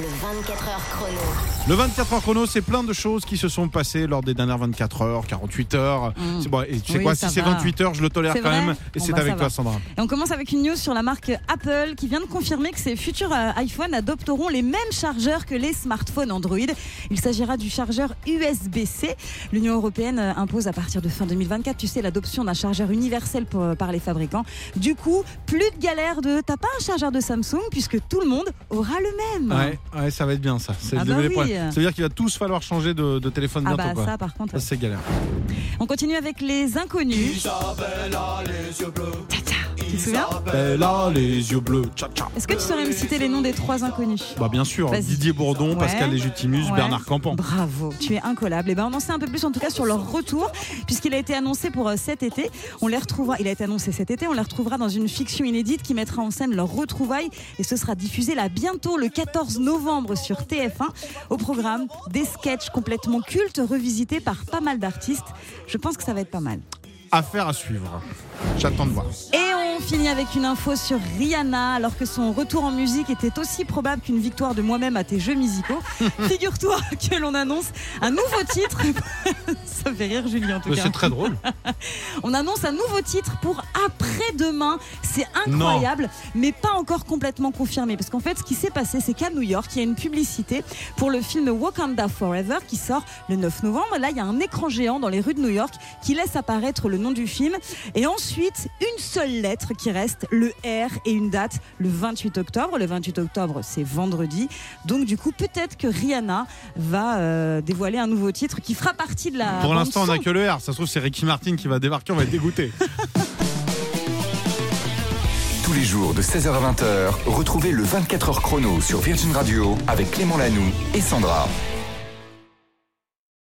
Le 24 heures chrono. Le 24 heures chrono, c'est plein de choses qui se sont passées lors des dernières 24 heures, 48 heures. Mm. C'est bon, et tu sais Oui, quoi, si c'est va. 28 heures, je le tolère quand même. Et Bon, c'est bah, avec toi, va. Sandra. Et on commence avec une news sur la marque Apple qui vient de confirmer que ses futurs euh, iPhones adopteront les mêmes chargeurs que les smartphones Android. Il s'agira du chargeur USB-C. L'Union européenne euh, impose à partir de fin 2024, tu sais, l'adoption d'un chargeur universel pour- euh, par les fabricants. Du coup, plus de galère de t'as pas un chargeur de Samsung puisque tout le monde aura le même. Ouais, ouais, ça va être bien ça. C'est Ah le bah oui. Ça veut dire qu'il va tous falloir changer de, de téléphone Ah bientôt. bah quoi. ça par contre. Ça, c'est galère. On continue avec les inconnus. Tu te souviens Elle a les yeux bleus. Est-ce que tu saurais me citer les noms des trois inconnus? Bah bien sûr. Didier Bourdon, Ouais. Pascal Légitimus, Ouais. Bernard Campan. Bravo, tu es incollable. Et ben on en sait un peu plus en tout cas sur leur retour, puisqu'il a été annoncé pour euh, cet été. On les retrouvera. Il a été annoncé cet été. On les retrouvera dans une fiction inédite qui mettra en scène leurs retrouvailles et ce sera diffusé là bientôt le 14 novembre sur TF1. Au programme, des sketchs complètement cultes revisités par pas mal d'artistes. Je pense que ça va être pas mal. Affaire à suivre. J'attends de voir. Et on finit avec une info sur Rihanna, alors que son retour en musique était aussi probable qu'une victoire de moi-même à tes jeux musicaux. Figure-toi que l'on annonce un nouveau titre. Ça fait rire Julien en tout Mais cas. C'est très drôle. On annonce un nouveau titre pour après-demain. C'est incroyable, mais pas encore complètement confirmé. Parce qu'en fait, ce qui s'est passé, c'est qu'à New York, il y a une publicité pour le film Wakanda Forever qui sort le 9 novembre. Là, il y a un écran géant dans les rues de New York qui laisse apparaître le nom du film. Et ensuite, une seule lettre qui reste, le R et une date, le 28 octobre. Le 28 octobre, c'est vendredi. Donc, du coup, peut-être que Rihanna va euh, dévoiler un nouveau titre qui fera partie de la. Pour l'instant, on n'a que le R. Ça se trouve, c'est Ricky Martin qui va débarquer, on va être dégoûté. Tous les jours de 16h à 20h, retrouvez le 24 heures chrono sur Virgin Radio avec Clément Lanoux et Sandra.